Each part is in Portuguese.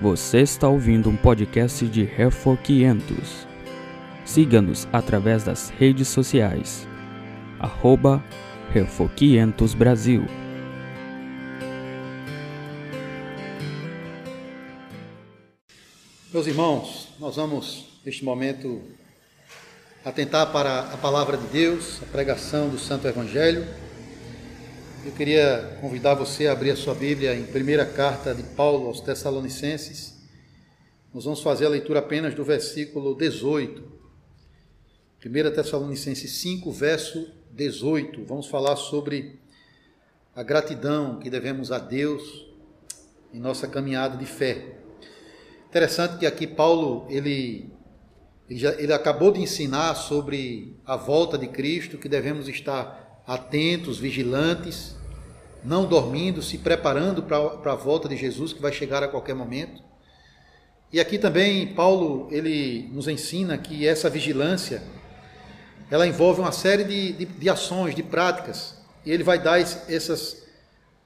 Você está ouvindo um podcast de Refor 500. Siga-nos através das redes sociais. Arroba Refor 500 Brasil. Meus irmãos, nós vamos neste momento atentar para a palavra de Deus, a pregação do Santo Evangelho. Eu queria convidar você a abrir a sua Bíblia em primeira carta de Paulo aos Tessalonicenses. Nós vamos fazer a leitura apenas do versículo 18. 1 Tessalonicenses 5, verso 18. Vamos falar sobre a gratidão que devemos a Deus em nossa caminhada de fé. Interessante que aqui Paulo ele ele, já, ele acabou de ensinar sobre a volta de Cristo, que devemos estar atentos, vigilantes, não dormindo, se preparando para a volta de Jesus, que vai chegar a qualquer momento. E aqui também Paulo ele nos ensina que essa vigilância ela envolve uma série de, de, de ações, de práticas. E ele vai dar essas,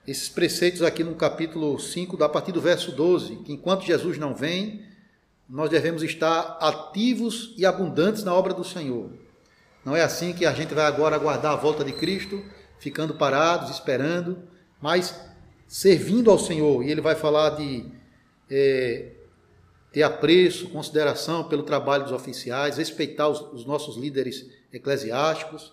esses preceitos aqui no capítulo 5, a partir do verso 12, que enquanto Jesus não vem, nós devemos estar ativos e abundantes na obra do Senhor. Não é assim que a gente vai agora aguardar a volta de Cristo, ficando parados, esperando, mas servindo ao Senhor. E ele vai falar de é, ter apreço, consideração pelo trabalho dos oficiais, respeitar os, os nossos líderes eclesiásticos,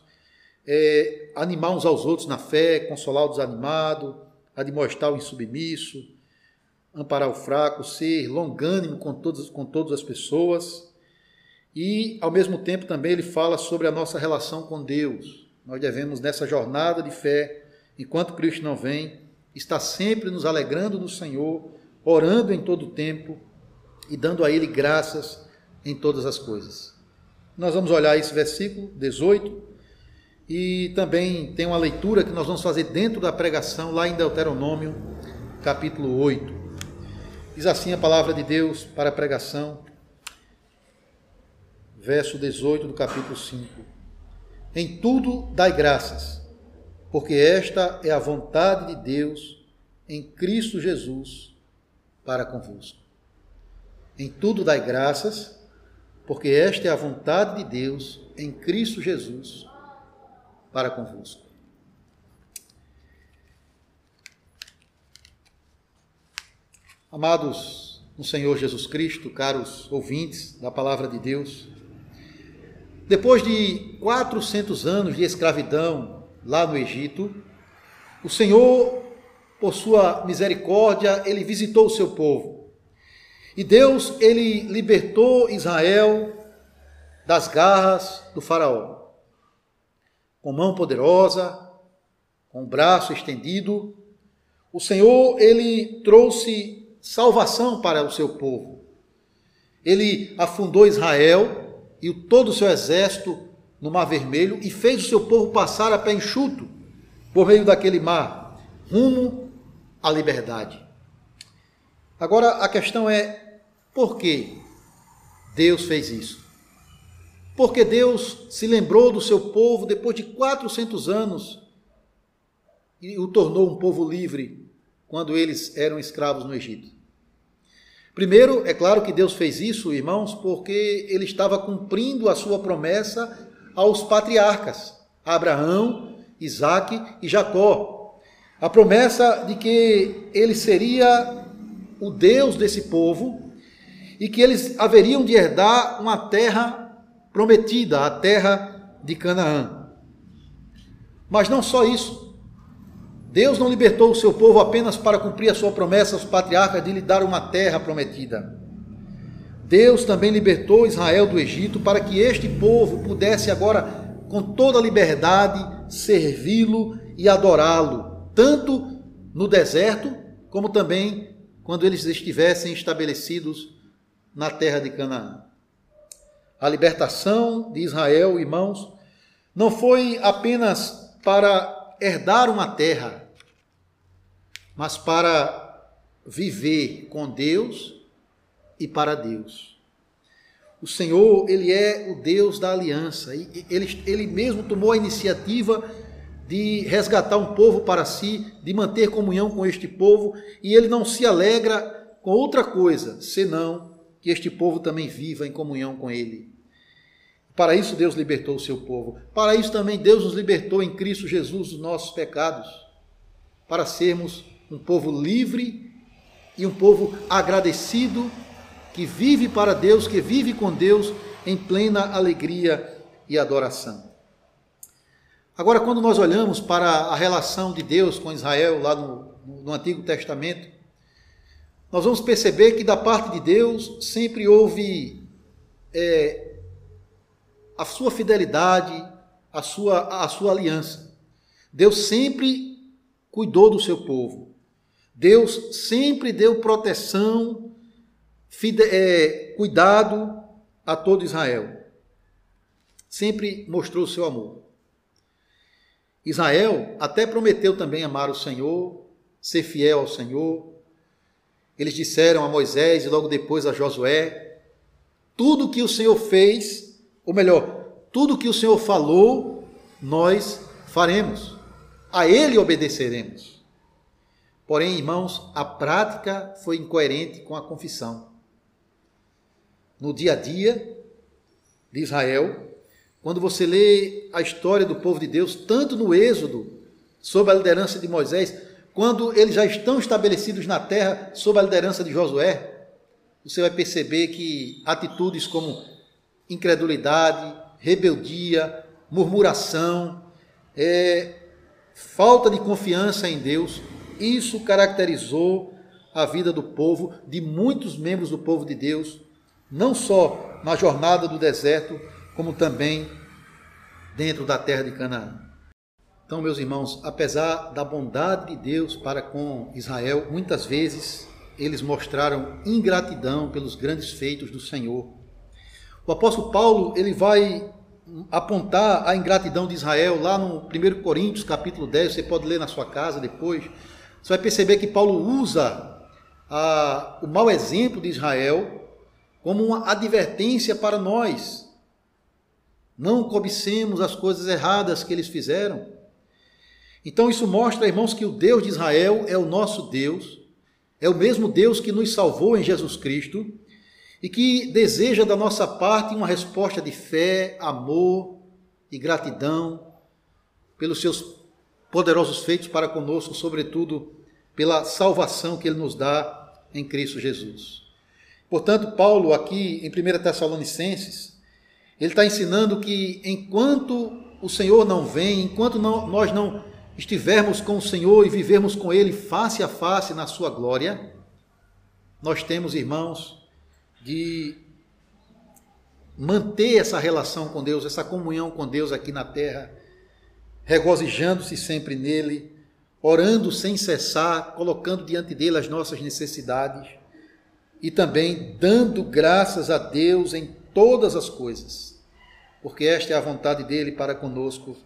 é, animar uns aos outros na fé, consolar o desanimado, admoestar o insubmisso, amparar o fraco, ser longânimo com todas, com todas as pessoas. E, ao mesmo tempo, também ele fala sobre a nossa relação com Deus. Nós devemos, nessa jornada de fé, enquanto Cristo não vem, estar sempre nos alegrando no Senhor, orando em todo o tempo e dando a Ele graças em todas as coisas. Nós vamos olhar esse versículo 18 e também tem uma leitura que nós vamos fazer dentro da pregação, lá em Deuteronômio, capítulo 8. Diz assim a palavra de Deus para a pregação, verso 18 do capítulo 5. Em tudo dai graças, porque esta é a vontade de Deus em Cristo Jesus para convosco. Em tudo dai graças, porque esta é a vontade de Deus em Cristo Jesus para convosco. Amados no Senhor Jesus Cristo, caros ouvintes da palavra de Deus, depois de 400 anos de escravidão lá no Egito, o Senhor, por sua misericórdia, ele visitou o seu povo. E Deus, ele libertou Israel das garras do faraó. Com mão poderosa, com o braço estendido, o Senhor, ele trouxe salvação para o seu povo. Ele afundou Israel e todo o seu exército no Mar Vermelho e fez o seu povo passar a pé enxuto por meio daquele mar, rumo à liberdade. Agora a questão é: por que Deus fez isso? Porque Deus se lembrou do seu povo depois de 400 anos e o tornou um povo livre quando eles eram escravos no Egito. Primeiro, é claro que Deus fez isso, irmãos, porque ele estava cumprindo a sua promessa aos patriarcas, Abraão, Isaac e Jacó. A promessa de que ele seria o Deus desse povo e que eles haveriam de herdar uma terra prometida, a terra de Canaã. Mas não só isso. Deus não libertou o seu povo apenas para cumprir a sua promessa aos patriarcas de lhe dar uma terra prometida. Deus também libertou Israel do Egito para que este povo pudesse agora, com toda liberdade, servi-lo e adorá-lo, tanto no deserto, como também quando eles estivessem estabelecidos na terra de Canaã. A libertação de Israel, irmãos, não foi apenas para herdar uma terra, mas para viver com Deus e para Deus. O Senhor, Ele é o Deus da aliança. Ele, ele mesmo tomou a iniciativa de resgatar um povo para si, de manter comunhão com este povo, e Ele não se alegra com outra coisa, senão que este povo também viva em comunhão com Ele. Para isso Deus libertou o seu povo. Para isso também Deus nos libertou em Cristo Jesus dos nossos pecados, para sermos um povo livre e um povo agradecido, que vive para Deus, que vive com Deus em plena alegria e adoração. Agora, quando nós olhamos para a relação de Deus com Israel lá no, no Antigo Testamento, nós vamos perceber que da parte de Deus sempre houve é, a sua fidelidade, a sua, a sua aliança. Deus sempre cuidou do seu povo. Deus sempre deu proteção, fide, é, cuidado a todo Israel. Sempre mostrou o seu amor. Israel até prometeu também amar o Senhor, ser fiel ao Senhor. Eles disseram a Moisés e logo depois a Josué: tudo que o Senhor fez, ou melhor, tudo que o Senhor falou, nós faremos. A Ele obedeceremos. Porém, irmãos, a prática foi incoerente com a confissão. No dia a dia de Israel, quando você lê a história do povo de Deus, tanto no Êxodo, sob a liderança de Moisés, quando eles já estão estabelecidos na terra, sob a liderança de Josué, você vai perceber que atitudes como incredulidade, rebeldia, murmuração, é, falta de confiança em Deus, isso caracterizou a vida do povo, de muitos membros do povo de Deus, não só na jornada do deserto, como também dentro da terra de Canaã. Então, meus irmãos, apesar da bondade de Deus para com Israel, muitas vezes eles mostraram ingratidão pelos grandes feitos do Senhor. O apóstolo Paulo, ele vai apontar a ingratidão de Israel lá no 1 Coríntios, capítulo 10, você pode ler na sua casa depois. Você vai perceber que Paulo usa a, o mau exemplo de Israel como uma advertência para nós, não cobicemos as coisas erradas que eles fizeram. Então isso mostra, irmãos, que o Deus de Israel é o nosso Deus, é o mesmo Deus que nos salvou em Jesus Cristo e que deseja da nossa parte uma resposta de fé, amor e gratidão pelos seus poderosos feitos para conosco, sobretudo pela salvação que ele nos dá em Cristo Jesus. Portanto, Paulo aqui em 1 Tessalonicenses, ele está ensinando que enquanto o Senhor não vem, enquanto não, nós não estivermos com o Senhor e vivermos com Ele face a face na Sua glória, nós temos, irmãos, de manter essa relação com Deus, essa comunhão com Deus aqui na terra, regozijando-se sempre nele, orando sem cessar, colocando diante dele as nossas necessidades e também dando graças a Deus em todas as coisas porque esta é a vontade dele para conosco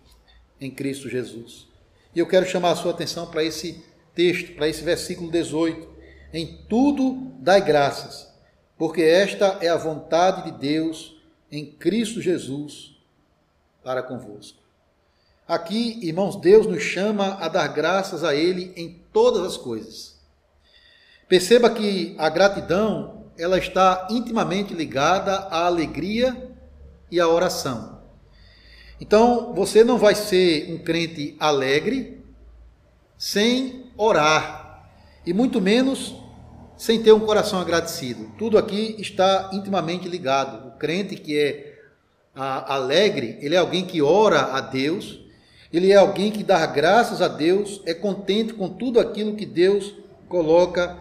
em Cristo Jesus. E eu quero chamar a sua atenção para esse texto, para esse versículo 18. Em tudo dai graças, porque esta é a vontade de Deus em Cristo Jesus para convosco. Aqui, irmãos, Deus nos chama a dar graças a Ele em todas as coisas. Perceba que a gratidão ela está intimamente ligada à alegria e a oração. Então, você não vai ser um crente alegre sem orar, e muito menos sem ter um coração agradecido. Tudo aqui está intimamente ligado. O crente que é alegre, ele é alguém que ora a Deus, ele é alguém que dá graças a Deus, é contente com tudo aquilo que Deus coloca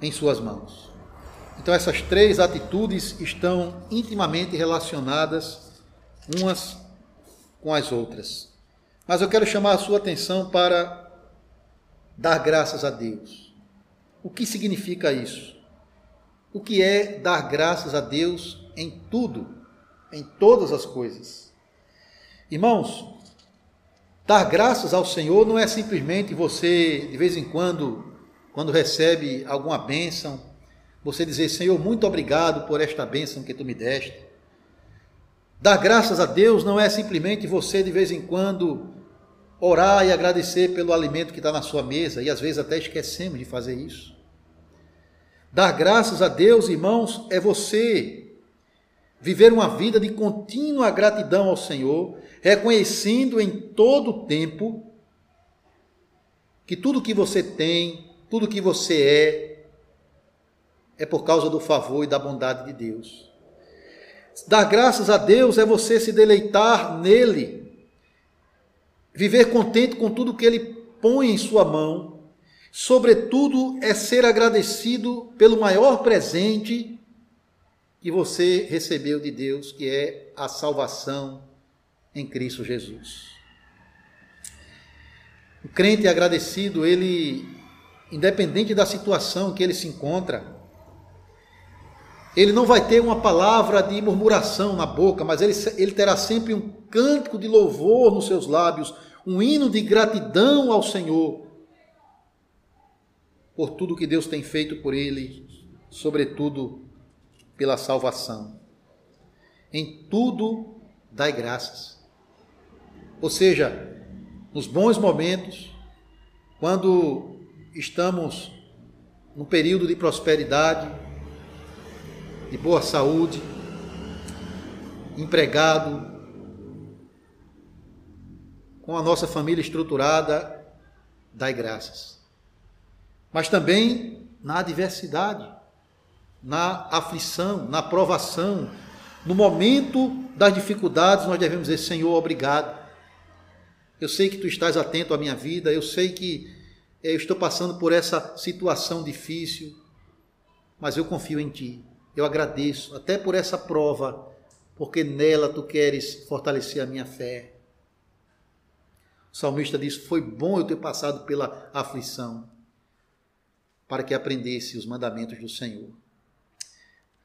em suas mãos. Então, essas três atitudes estão intimamente relacionadas umas com as outras. Mas eu quero chamar a sua atenção para dar graças a Deus. O que significa isso? O que é dar graças a Deus em tudo, em todas as coisas? Irmãos, dar graças ao Senhor não é simplesmente você, de vez em quando, quando recebe alguma bênção, você dizer, Senhor, muito obrigado por esta bênção que tu me deste. Dar graças a Deus não é simplesmente você, de vez em quando, orar e agradecer pelo alimento que está na sua mesa, e às vezes até esquecemos de fazer isso. Dar graças a Deus, irmãos, é você viver uma vida de contínua gratidão ao Senhor, reconhecendo em todo o tempo que tudo que você tem, tudo que você é, é por causa do favor e da bondade de Deus. Dar graças a Deus é você se deleitar nele, viver contente com tudo que ele põe em sua mão Sobretudo, é ser agradecido pelo maior presente que você recebeu de Deus, que é a salvação em Cristo Jesus. O crente agradecido, ele, independente da situação que ele se encontra, ele não vai ter uma palavra de murmuração na boca, mas ele, ele terá sempre um cântico de louvor nos seus lábios, um hino de gratidão ao Senhor por tudo que Deus tem feito por ele, sobretudo pela salvação. Em tudo dai graças. Ou seja, nos bons momentos, quando estamos num período de prosperidade, de boa saúde, empregado, com a nossa família estruturada, dai graças mas também na adversidade, na aflição, na provação, no momento das dificuldades, nós devemos dizer: Senhor, obrigado. Eu sei que tu estás atento à minha vida, eu sei que eh, eu estou passando por essa situação difícil, mas eu confio em ti. Eu agradeço até por essa prova, porque nela tu queres fortalecer a minha fé. O salmista diz: Foi bom eu ter passado pela aflição para que aprendesse os mandamentos do Senhor.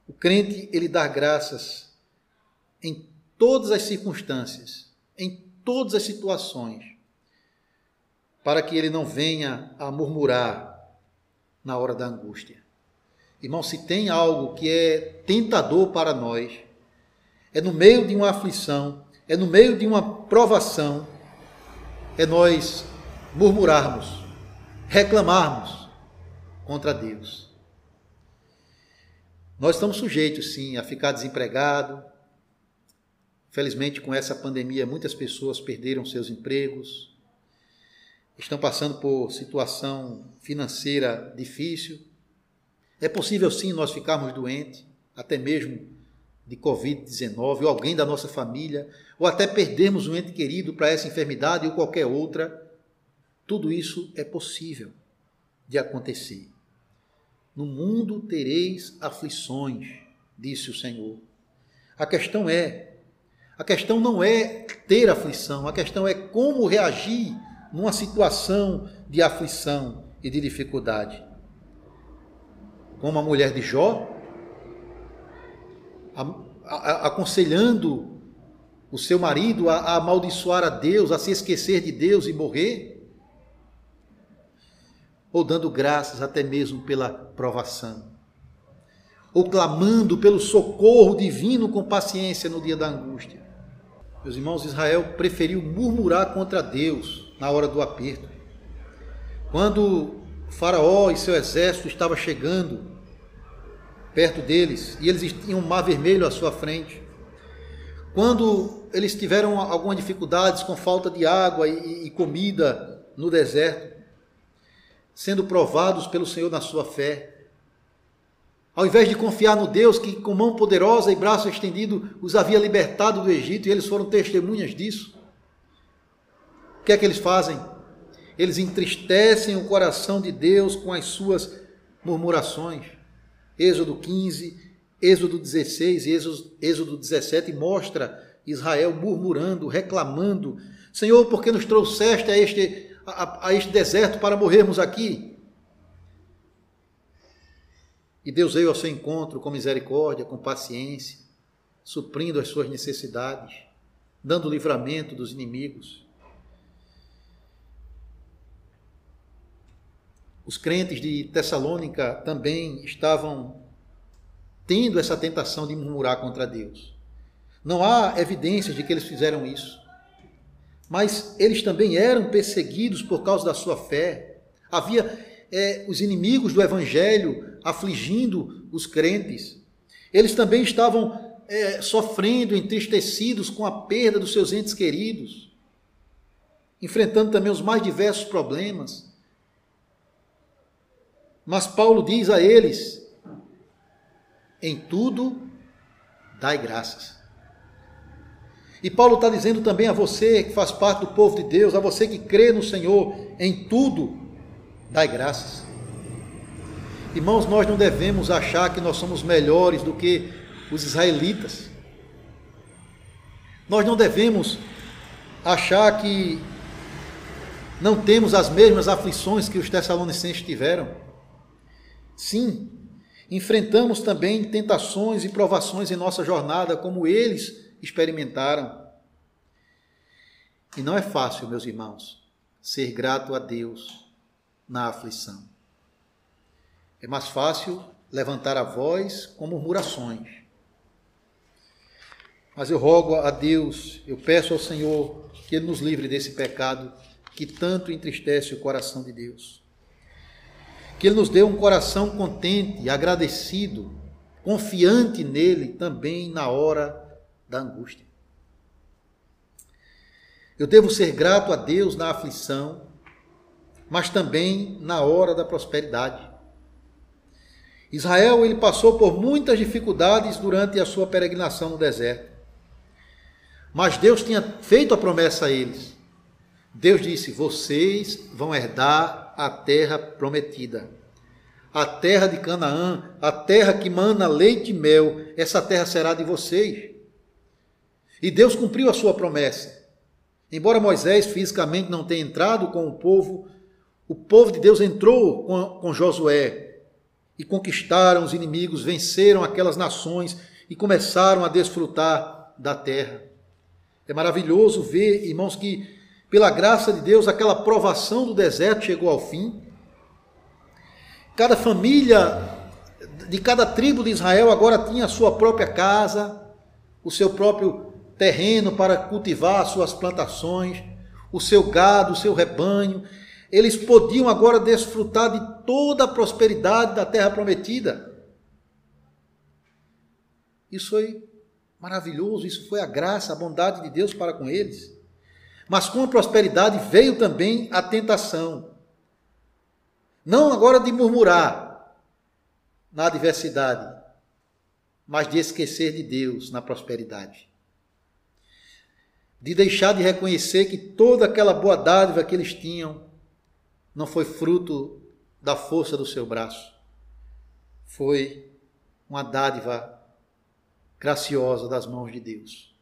O crente, ele dá graças em todas as circunstâncias, em todas as situações, para que ele não venha a murmurar na hora da angústia. Irmão, se tem algo que é tentador para nós, é no meio de uma aflição, é no meio de uma provação, é nós murmurarmos, reclamarmos, contra Deus. Nós estamos sujeitos, sim, a ficar desempregado. Felizmente, com essa pandemia, muitas pessoas perderam seus empregos, estão passando por situação financeira difícil. É possível, sim, nós ficarmos doentes, até mesmo de Covid-19, ou alguém da nossa família, ou até perdermos um ente querido para essa enfermidade ou qualquer outra. Tudo isso é possível de acontecer. No mundo tereis aflições, disse o Senhor. A questão é, a questão não é ter aflição, a questão é como reagir numa situação de aflição e de dificuldade. Como a mulher de Jó, aconselhando o seu marido a, amaldiçoar a Deus, a se esquecer de Deus e morrer ou dando graças até mesmo pela provação, ou clamando pelo socorro divino com paciência no dia da angústia. Meus irmãos, Israel preferiu murmurar contra Deus na hora do aperto. Quando Faraó e seu exército estava chegando perto deles e eles tinham um mar vermelho à sua frente, quando eles tiveram algumas dificuldades com falta de água e comida no deserto, sendo provados pelo Senhor na sua fé. Ao invés de confiar no Deus que, com mão poderosa e braço estendido, os havia libertado do Egito e eles foram testemunhas disso, o que é que eles fazem? Eles entristecem o coração de Deus com as suas murmurações. Êxodo 15, Êxodo 16 e Êxodo 17 mostra Israel murmurando, reclamando: Senhor, por que nos trouxeste a este a, a este deserto para morrermos aqui. E Deus veio ao seu encontro com misericórdia, com paciência, suprindo as suas necessidades, dando livramento dos inimigos. Os crentes de Tessalônica também estavam tendo essa tentação de murmurar contra Deus. Não há evidências de que eles fizeram isso mas eles também eram perseguidos por causa da sua fé. Havia é, os inimigos do evangelho afligindo os crentes. Eles também estavam é, sofrendo, entristecidos com a perda dos seus entes queridos, enfrentando também os mais diversos problemas. Mas Paulo diz a eles: em tudo dai graças. E Paulo está dizendo também a você que faz parte do povo de Deus, a você que crê no Senhor, em tudo dai graças. Irmãos, nós não devemos achar que nós somos melhores do que os israelitas. Nós não devemos achar que não temos as mesmas aflições que os tessalonicenses tiveram. Sim, enfrentamos também tentações e provações em nossa jornada, como eles experimentaram. E não é fácil, meus irmãos, ser grato a Deus na aflição. É mais fácil levantar a voz com murmurações. Mas eu rogo a Deus, eu peço ao Senhor que Ele nos livre desse pecado que tanto entristece o coração de Deus. Que Ele nos dê um coração contente, agradecido, confiante nele também na hora da angústia. Eu devo ser grato a Deus na aflição, mas também na hora da prosperidade. Israel ele passou por muitas dificuldades durante a sua peregrinação no deserto. Mas Deus tinha feito a promessa a eles. Deus disse: Vocês vão herdar a terra prometida. A terra de Canaã, a terra que mana leite e mel, essa terra será de vocês. E Deus cumpriu a sua promessa. Embora Moisés fisicamente não tenha entrado com o povo, o povo de Deus entrou com, com Josué e conquistaram os inimigos, venceram aquelas nações e começaram a desfrutar da terra. É maravilhoso ver, irmãos, que pela graça de Deus aquela provação do deserto chegou ao fim. Cada família de cada tribo de Israel agora tinha a sua própria casa, o seu próprio terreno para cultivar as suas plantações, o seu gado, o seu rebanho. Eles podiam agora desfrutar de toda a prosperidade da terra prometida. Isso foi Maravilhoso, isso foi a graça, a bondade de Deus para com eles. Mas com a prosperidade veio também a tentação. Não agora de murmurar na adversidade, mas de esquecer de Deus na prosperidade. De deixar de reconhecer que toda aquela boa dádiva que eles tinham não foi fruto da força do seu braço, foi uma dádiva graciosa das mãos de Deus.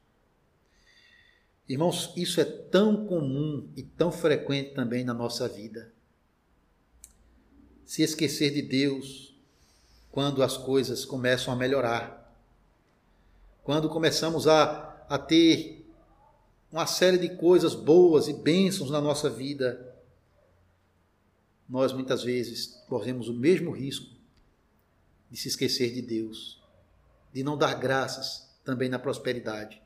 Irmãos, isso é tão comum e tão frequente também na nossa vida. Se esquecer de Deus quando as coisas começam a melhorar. Quando começamos a, a ter uma série de coisas boas e bênçãos na nossa vida, nós muitas vezes corremos o mesmo risco de se esquecer de Deus de não dar graças também na prosperidade.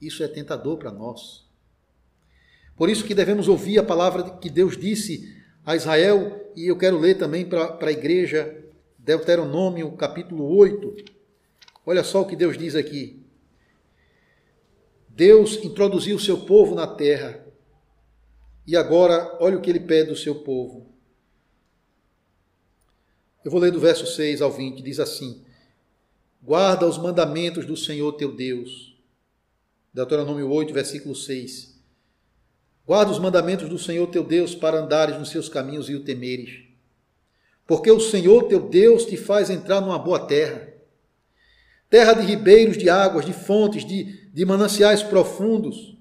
Isso é tentador para nós. Por isso que devemos ouvir a palavra que Deus disse a Israel, e eu quero ler também para a igreja, Deuteronômio capítulo 8. Olha só o que Deus diz aqui. Deus introduziu o seu povo na terra, e agora olha o que ele pede do seu povo. Eu vou ler do verso 6 ao 20, diz assim: Guarda os mandamentos do Senhor teu Deus. Deuteronômio 8, versículo 6. Guarda os mandamentos do Senhor teu Deus para andares nos seus caminhos e o temeres. Porque o Senhor teu Deus te faz entrar numa boa terra, terra de ribeiros de águas, de fontes, de, de mananciais profundos,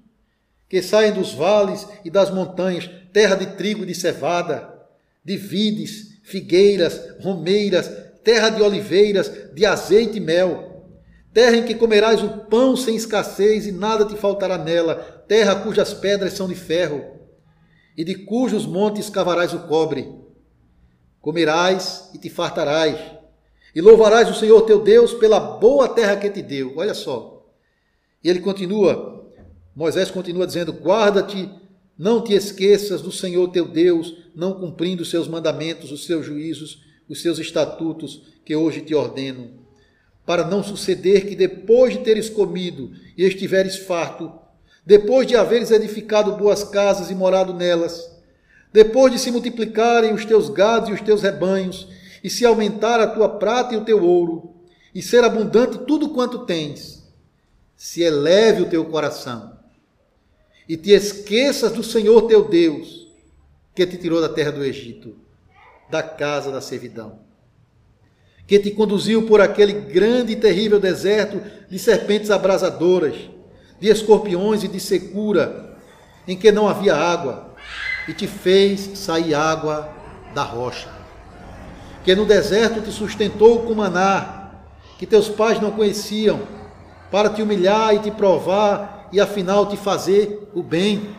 que saem dos vales e das montanhas, terra de trigo e de cevada, de vides, figueiras, romeiras, terra de oliveiras, de azeite e mel, terra em que comerás o pão sem escassez e nada te faltará nela, terra cujas pedras são de ferro, e de cujos montes cavarás o cobre. Comerás e te fartarás, e louvarás o Senhor teu Deus pela boa terra que te deu. Olha só. E ele continua, Moisés continua dizendo: Guarda-te, não te esqueças do Senhor teu Deus, não cumprindo os seus mandamentos, os seus juízos os seus estatutos que hoje te ordeno, para não suceder que depois de teres comido e estiveres farto, depois de haveres edificado boas casas e morado nelas, depois de se multiplicarem os teus gados e os teus rebanhos, e se aumentar a tua prata e o teu ouro, e ser abundante tudo quanto tens, se eleve o teu coração, e te esqueças do Senhor teu Deus, que te tirou da terra do Egito, da casa da servidão, que te conduziu por aquele grande e terrível deserto de serpentes abrasadoras, de escorpiões e de secura, em que não havia água, e te fez sair água da rocha. Que no deserto te sustentou com maná, que teus pais não conheciam, para te humilhar e te provar e afinal te fazer o bem.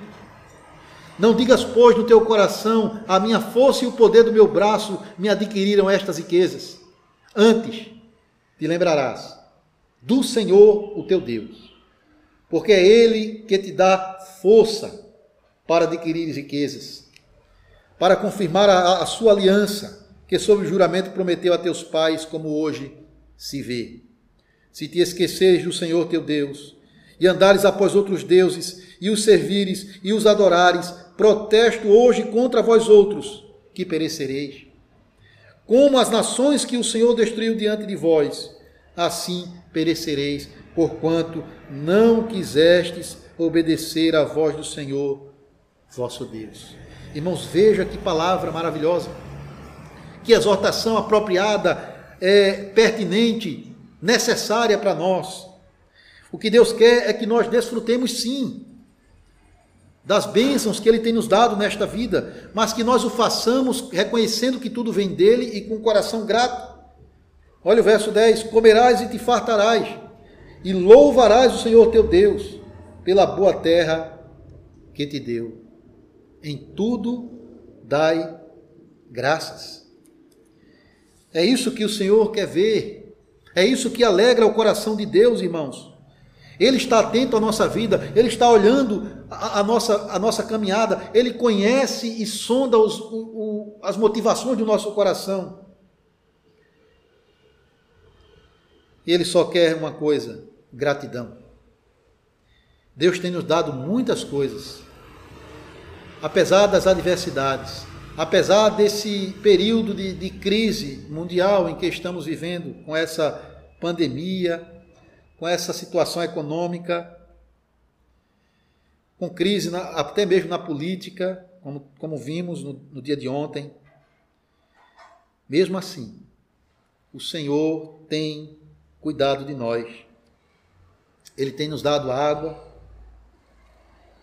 Não digas, pois, no teu coração, a minha força e o poder do meu braço me adquiriram estas riquezas. Antes, te lembrarás do Senhor, o teu Deus porque é Ele que te dá força para adquirir riquezas, para confirmar a, a sua aliança, que sob juramento prometeu a teus pais, como hoje se vê. Se te esqueceres do Senhor teu Deus, e andares após outros deuses, e os servires, e os adorares, protesto hoje contra vós outros, que perecereis. Como as nações que o Senhor destruiu diante de vós, assim perecereis porquanto não quisestes obedecer à voz do Senhor, vosso Deus. Irmãos, veja que palavra maravilhosa, que exortação apropriada, é, pertinente, necessária para nós. O que Deus quer é que nós desfrutemos sim das bênçãos que Ele tem nos dado nesta vida, mas que nós o façamos reconhecendo que tudo vem dele e com o coração grato. Olha o verso 10: Comerás e te fartarás e louvarás o Senhor teu Deus pela boa terra que te deu. Em tudo dai graças. É isso que o Senhor quer ver. É isso que alegra o coração de Deus, irmãos. Ele está atento à nossa vida, ele está olhando a, a nossa, a nossa caminhada, ele conhece e sonda os, o, o, as motivações do nosso coração. Ele só quer uma coisa: gratidão. Deus tem nos dado muitas coisas, apesar das adversidades, apesar desse período de, de, crise mundial em que estamos vivendo, com essa pandemia, com essa situação econômica, com crise na, até mesmo na política, como, como vimos no, no dia de ontem. Mesmo assim, o Senhor tem cuidado de nós ele tem nos dado água,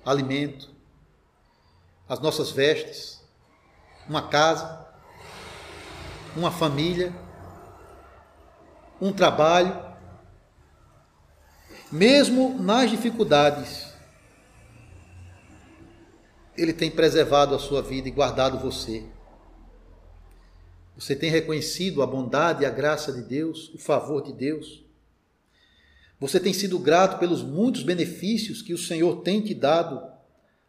alimento, as nossas vestes, uma casa, uma família, um trabalho. Mesmo nas dificuldades, Ele tem preservado a sua vida e guardado você. Você tem reconhecido a bondade e a graça de Deus, o favor de Deus. Você tem sido grato pelos muitos benefícios que o Senhor tem te dado,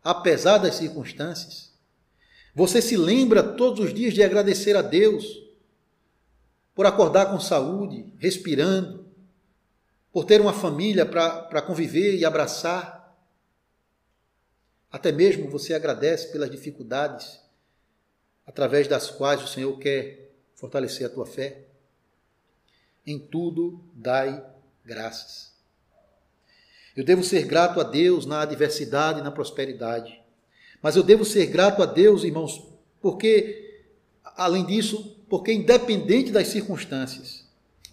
apesar das circunstâncias? Você se lembra todos os dias de agradecer a Deus por acordar com saúde, respirando, por ter uma família para conviver e abraçar? Até mesmo você agradece pelas dificuldades através das quais o Senhor quer fortalecer a tua fé? Em tudo dai graças. Eu devo ser grato a Deus na adversidade e na prosperidade. Mas eu devo ser grato a Deus, irmãos, porque, além disso, porque independente das circunstâncias,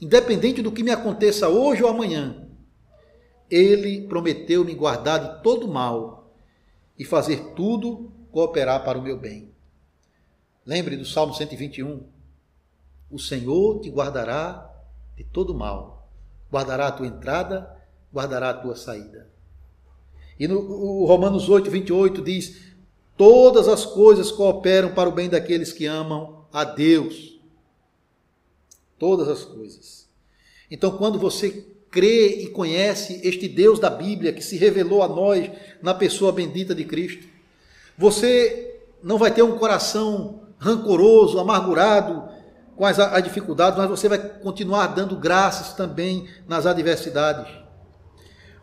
independente do que me aconteça hoje ou amanhã, Ele prometeu me guardar de todo mal e fazer tudo cooperar para o meu bem. Lembre do Salmo 121. O Senhor te guardará de todo mal guardará a tua entrada, guardará a tua saída. E no o Romanos 8, 28 diz: Todas as coisas cooperam para o bem daqueles que amam a Deus. Todas as coisas. Então, quando você crê e conhece este Deus da Bíblia que se revelou a nós na pessoa bendita de Cristo, você não vai ter um coração rancoroso, amargurado, com as, as dificuldades, mas você vai continuar dando graças também nas adversidades.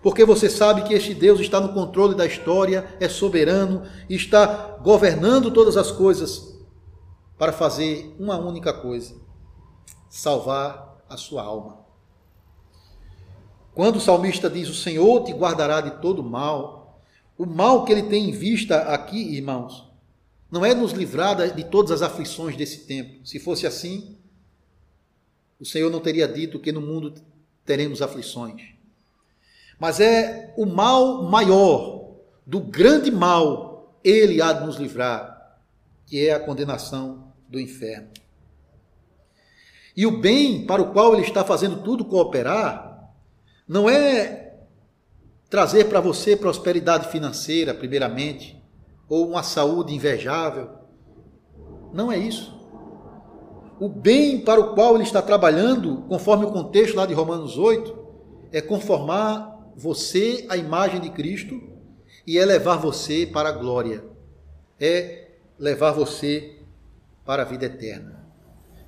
Porque você sabe que este Deus está no controle da história, é soberano, está governando todas as coisas para fazer uma única coisa: salvar a sua alma. Quando o salmista diz: O Senhor te guardará de todo mal, o mal que ele tem em vista aqui, irmãos, não é nos livrar de todas as aflições desse tempo. Se fosse assim, o Senhor não teria dito que no mundo teremos aflições. Mas é o mal maior, do grande mal, ele há de nos livrar, que é a condenação do inferno. E o bem para o qual ele está fazendo tudo cooperar, não é trazer para você prosperidade financeira, primeiramente, ou uma saúde invejável. Não é isso. O bem para o qual ele está trabalhando, conforme o contexto lá de Romanos 8, é conformar você à imagem de Cristo e é levar você para a glória. É levar você para a vida eterna.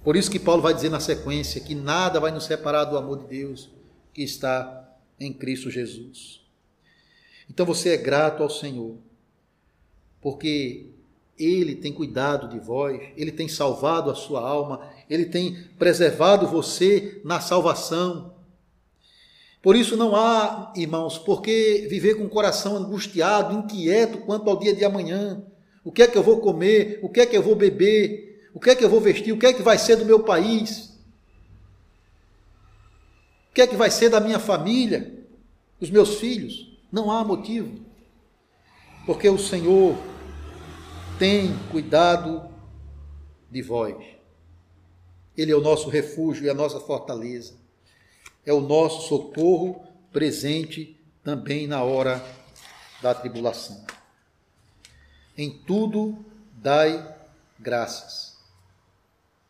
Por isso que Paulo vai dizer na sequência que nada vai nos separar do amor de Deus que está em Cristo Jesus. Então você é grato ao Senhor porque ele tem cuidado de vós, ele tem salvado a sua alma, ele tem preservado você na salvação. Por isso não há, irmãos, porque viver com o coração angustiado, inquieto quanto ao dia de amanhã. O que é que eu vou comer? O que é que eu vou beber? O que é que eu vou vestir? O que é que vai ser do meu país? O que é que vai ser da minha família? Dos meus filhos? Não há motivo. Porque o Senhor tem cuidado de vós. Ele é o nosso refúgio e a nossa fortaleza. É o nosso socorro presente também na hora da tribulação. Em tudo dai graças.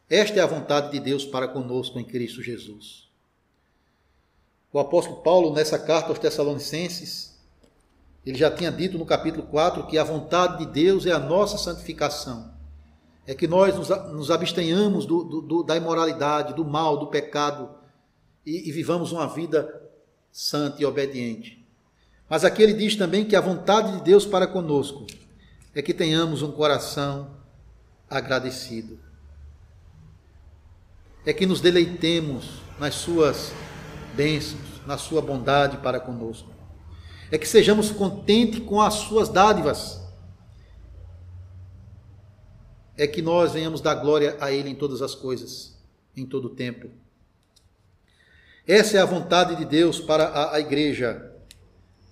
Esta é a vontade de Deus para conosco em Cristo Jesus. O apóstolo Paulo, nessa carta aos Tessalonicenses, ele já tinha dito no capítulo 4 que a vontade de Deus é a nossa santificação. É que nós nos, abstenhamos do, do, da imoralidade, do mal, do pecado e, e vivamos uma vida santa e obediente. Mas aqui ele diz também que a vontade de Deus para conosco é que tenhamos um coração agradecido. É que nos deleitemos nas suas bênçãos, na sua bondade para conosco é que sejamos contentes com as suas dádivas. É que nós venhamos dar glória a Ele em todas as coisas, em todo o tempo. Essa é a vontade de Deus para a, a igreja,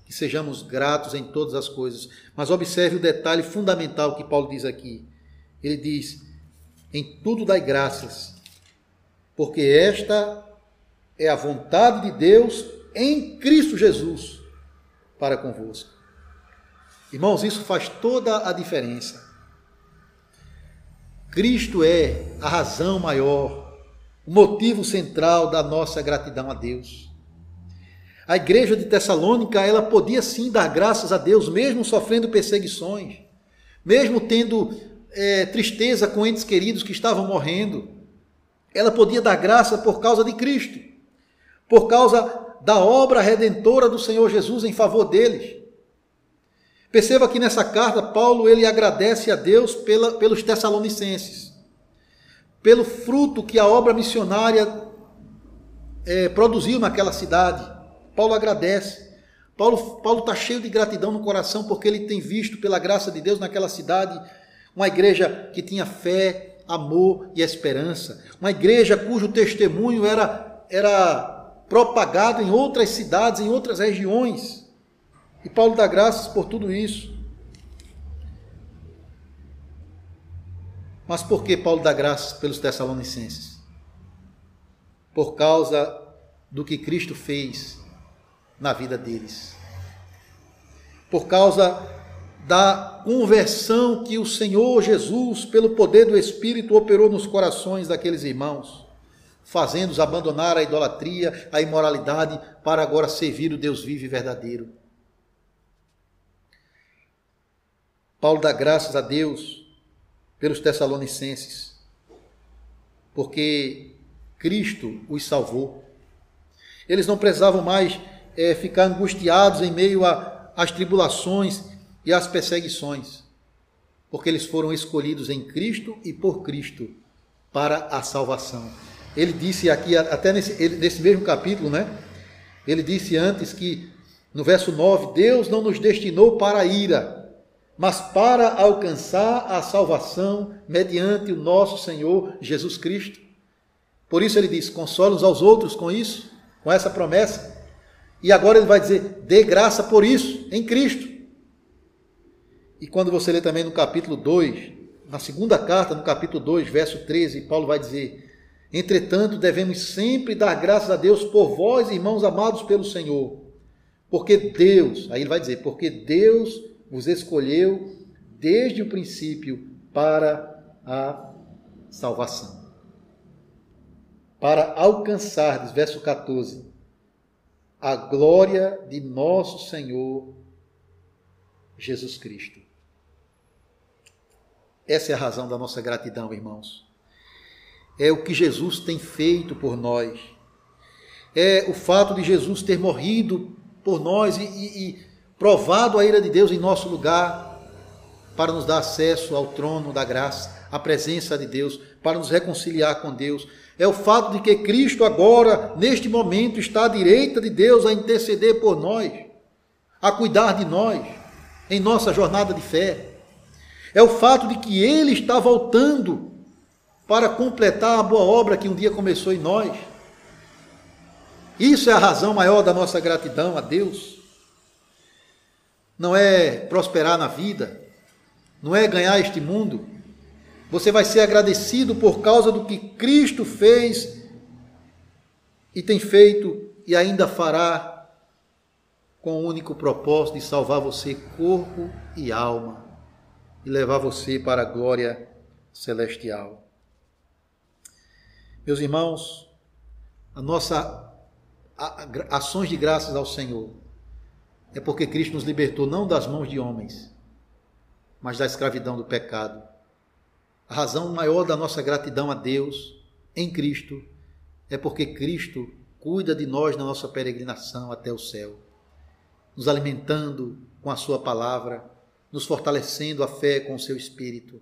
que sejamos gratos em todas as coisas. Mas observe o detalhe fundamental que Paulo diz aqui. Ele diz: em tudo dai graças, porque esta é a vontade de Deus em Cristo Jesus para convosco. Irmãos, isso faz toda a diferença. Cristo é a razão maior, o motivo central da nossa gratidão a Deus. A igreja de Tessalônica, ela podia sim dar graças a Deus, mesmo sofrendo perseguições, mesmo tendo é, tristeza com entes queridos que estavam morrendo. Ela podia dar graça por causa de Cristo, por causa da obra redentora do Senhor Jesus em favor deles. Perceba que nessa carta Paulo ele agradece a Deus pela, pelos Tessalonicenses, pelo fruto que a obra missionária é, produziu naquela cidade. Paulo agradece. Paulo Paulo está cheio de gratidão no coração porque ele tem visto pela graça de Deus naquela cidade uma igreja que tinha fé, amor e esperança, uma igreja cujo testemunho era era propagado em outras cidades, em outras regiões. E Paulo dá graças por tudo isso. Mas por que Paulo dá graças pelos Tessalonicenses? Por causa do que Cristo fez na vida deles. Por causa da conversão que o Senhor Jesus, pelo poder do Espírito, operou nos corações daqueles irmãos fazendo-os abandonar a idolatria, a imoralidade, para agora servir o Deus vivo e verdadeiro. Paulo dá graças a Deus pelos Tessalonicenses, porque Cristo os salvou. Eles não precisavam mais é, ficar angustiados em meio às tribulações e às perseguições, porque eles foram escolhidos em Cristo e por Cristo para a salvação. Ele disse aqui, até nesse, nesse mesmo capítulo, né? Ele disse antes que, no verso 9, Deus não nos destinou para a ira, mas para alcançar a salvação mediante o nosso Senhor Jesus Cristo. Por isso ele diz: consola uns aos outros com isso, com essa promessa. E agora ele vai dizer: dê graça por isso, em Cristo. E quando você lê também no capítulo 2, na segunda carta, no capítulo 2, verso 13, Paulo vai dizer: Entretanto, devemos sempre dar graças a Deus por vós, irmãos amados pelo Senhor. Porque Deus, aí ele vai dizer, porque Deus vos escolheu desde o princípio para a salvação. Para alcançar, verso 14, a glória de nosso Senhor Jesus Cristo. Essa é a razão da nossa gratidão, irmãos. É o que Jesus tem feito por nós. É o fato de Jesus ter morrido por nós e, e, e provado a ira de Deus em nosso lugar para nos dar acesso ao trono da graça, à presença de Deus, para nos reconciliar com Deus. É o fato de que Cristo agora, neste momento, está à direita de Deus a interceder por nós, a cuidar de nós em nossa jornada de fé. É o fato de que Ele está voltando para completar a boa obra que um dia começou em nós. Isso é a razão maior da nossa gratidão a Deus. Não é prosperar na vida, não é ganhar este mundo. Você vai ser agradecido por causa do que Cristo fez e tem feito e ainda fará com o único propósito de salvar você corpo e alma e levar você para a glória celestial. Meus irmãos, a nossa ações de graças ao Senhor é porque Cristo nos libertou não das mãos de homens, mas da escravidão do pecado. A razão maior da nossa gratidão a Deus em Cristo é porque Cristo cuida de nós na nossa peregrinação até o céu, nos alimentando com a Sua palavra nos fortalecendo a fé com o seu espírito,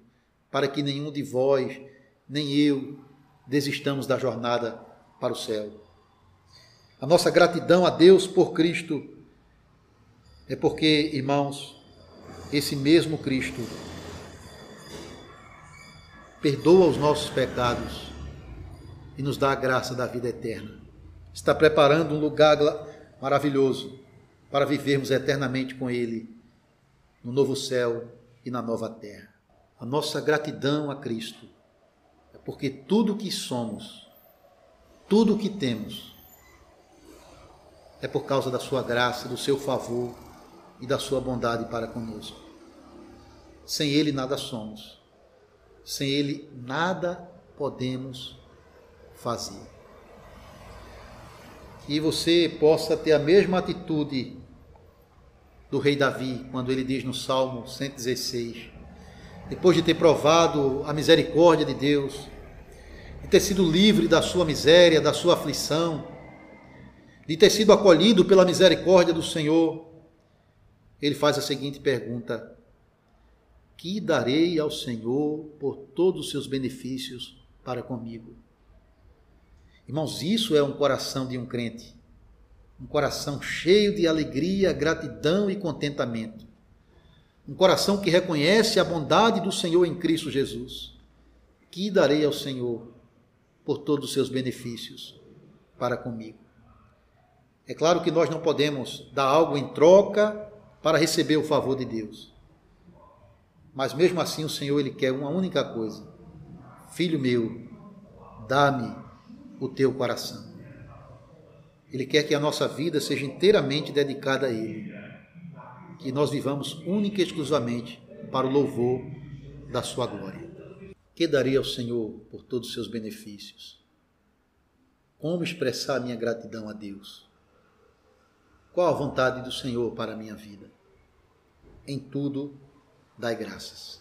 para que nenhum de vós, nem eu, desistamos da jornada para o céu. A nossa gratidão a Deus por Cristo é porque, irmãos, esse mesmo Cristo perdoa os nossos pecados e nos dá a graça da vida eterna. Está preparando um lugar maravilhoso para vivermos eternamente com Ele no novo céu e na nova terra. A nossa gratidão a Cristo é porque tudo o que somos, tudo o que temos, é por causa da sua graça, do seu favor e da sua bondade para conosco. Sem Ele nada somos, sem Ele nada podemos fazer. Que você possa ter a mesma atitude do rei Davi, quando ele diz no Salmo 116, depois de ter provado a misericórdia de Deus, de ter sido livre da sua miséria, da sua aflição, de ter sido acolhido pela misericórdia do Senhor, ele faz a seguinte pergunta: Que darei ao Senhor por todos os seus benefícios para comigo? Irmãos, isso é um coração de um crente um coração cheio de alegria, gratidão e contentamento. Um coração que reconhece a bondade do Senhor em Cristo Jesus. Que darei ao Senhor por todos os seus benefícios para comigo? É claro que nós não podemos dar algo em troca para receber o favor de Deus. Mas mesmo assim o Senhor ele quer uma única coisa: Filho meu, dá-me o teu coração. Ele quer que a nossa vida seja inteiramente dedicada a Ele. Que nós vivamos única e exclusivamente para o louvor da Sua glória. Que daria ao Senhor por todos os seus benefícios? Como expressar minha gratidão a Deus? Qual a vontade do Senhor para a minha vida? Em tudo, dai graças.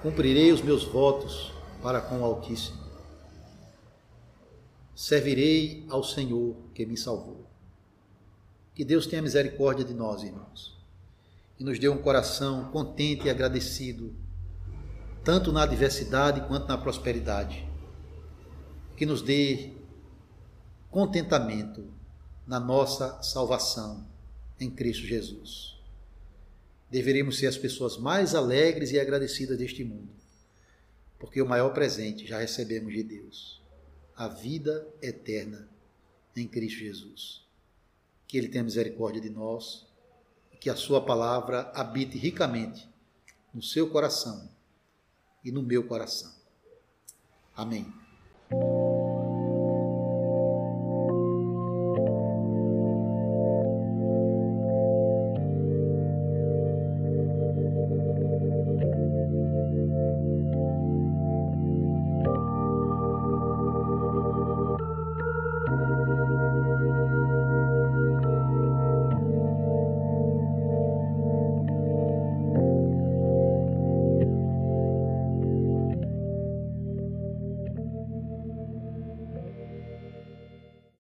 Cumprirei os meus votos para com o Altíssimo servirei ao Senhor que me salvou. Que Deus tenha misericórdia de nós, irmãos, e nos dê um coração contente e agradecido, tanto na adversidade quanto na prosperidade. Que nos dê contentamento na nossa salvação em Cristo Jesus. Deveríamos ser as pessoas mais alegres e agradecidas deste mundo, porque o maior presente já recebemos de Deus a vida eterna em Cristo Jesus. Que Ele tenha misericórdia de nós e que a Sua palavra habite ricamente no seu coração e no meu coração. Amém.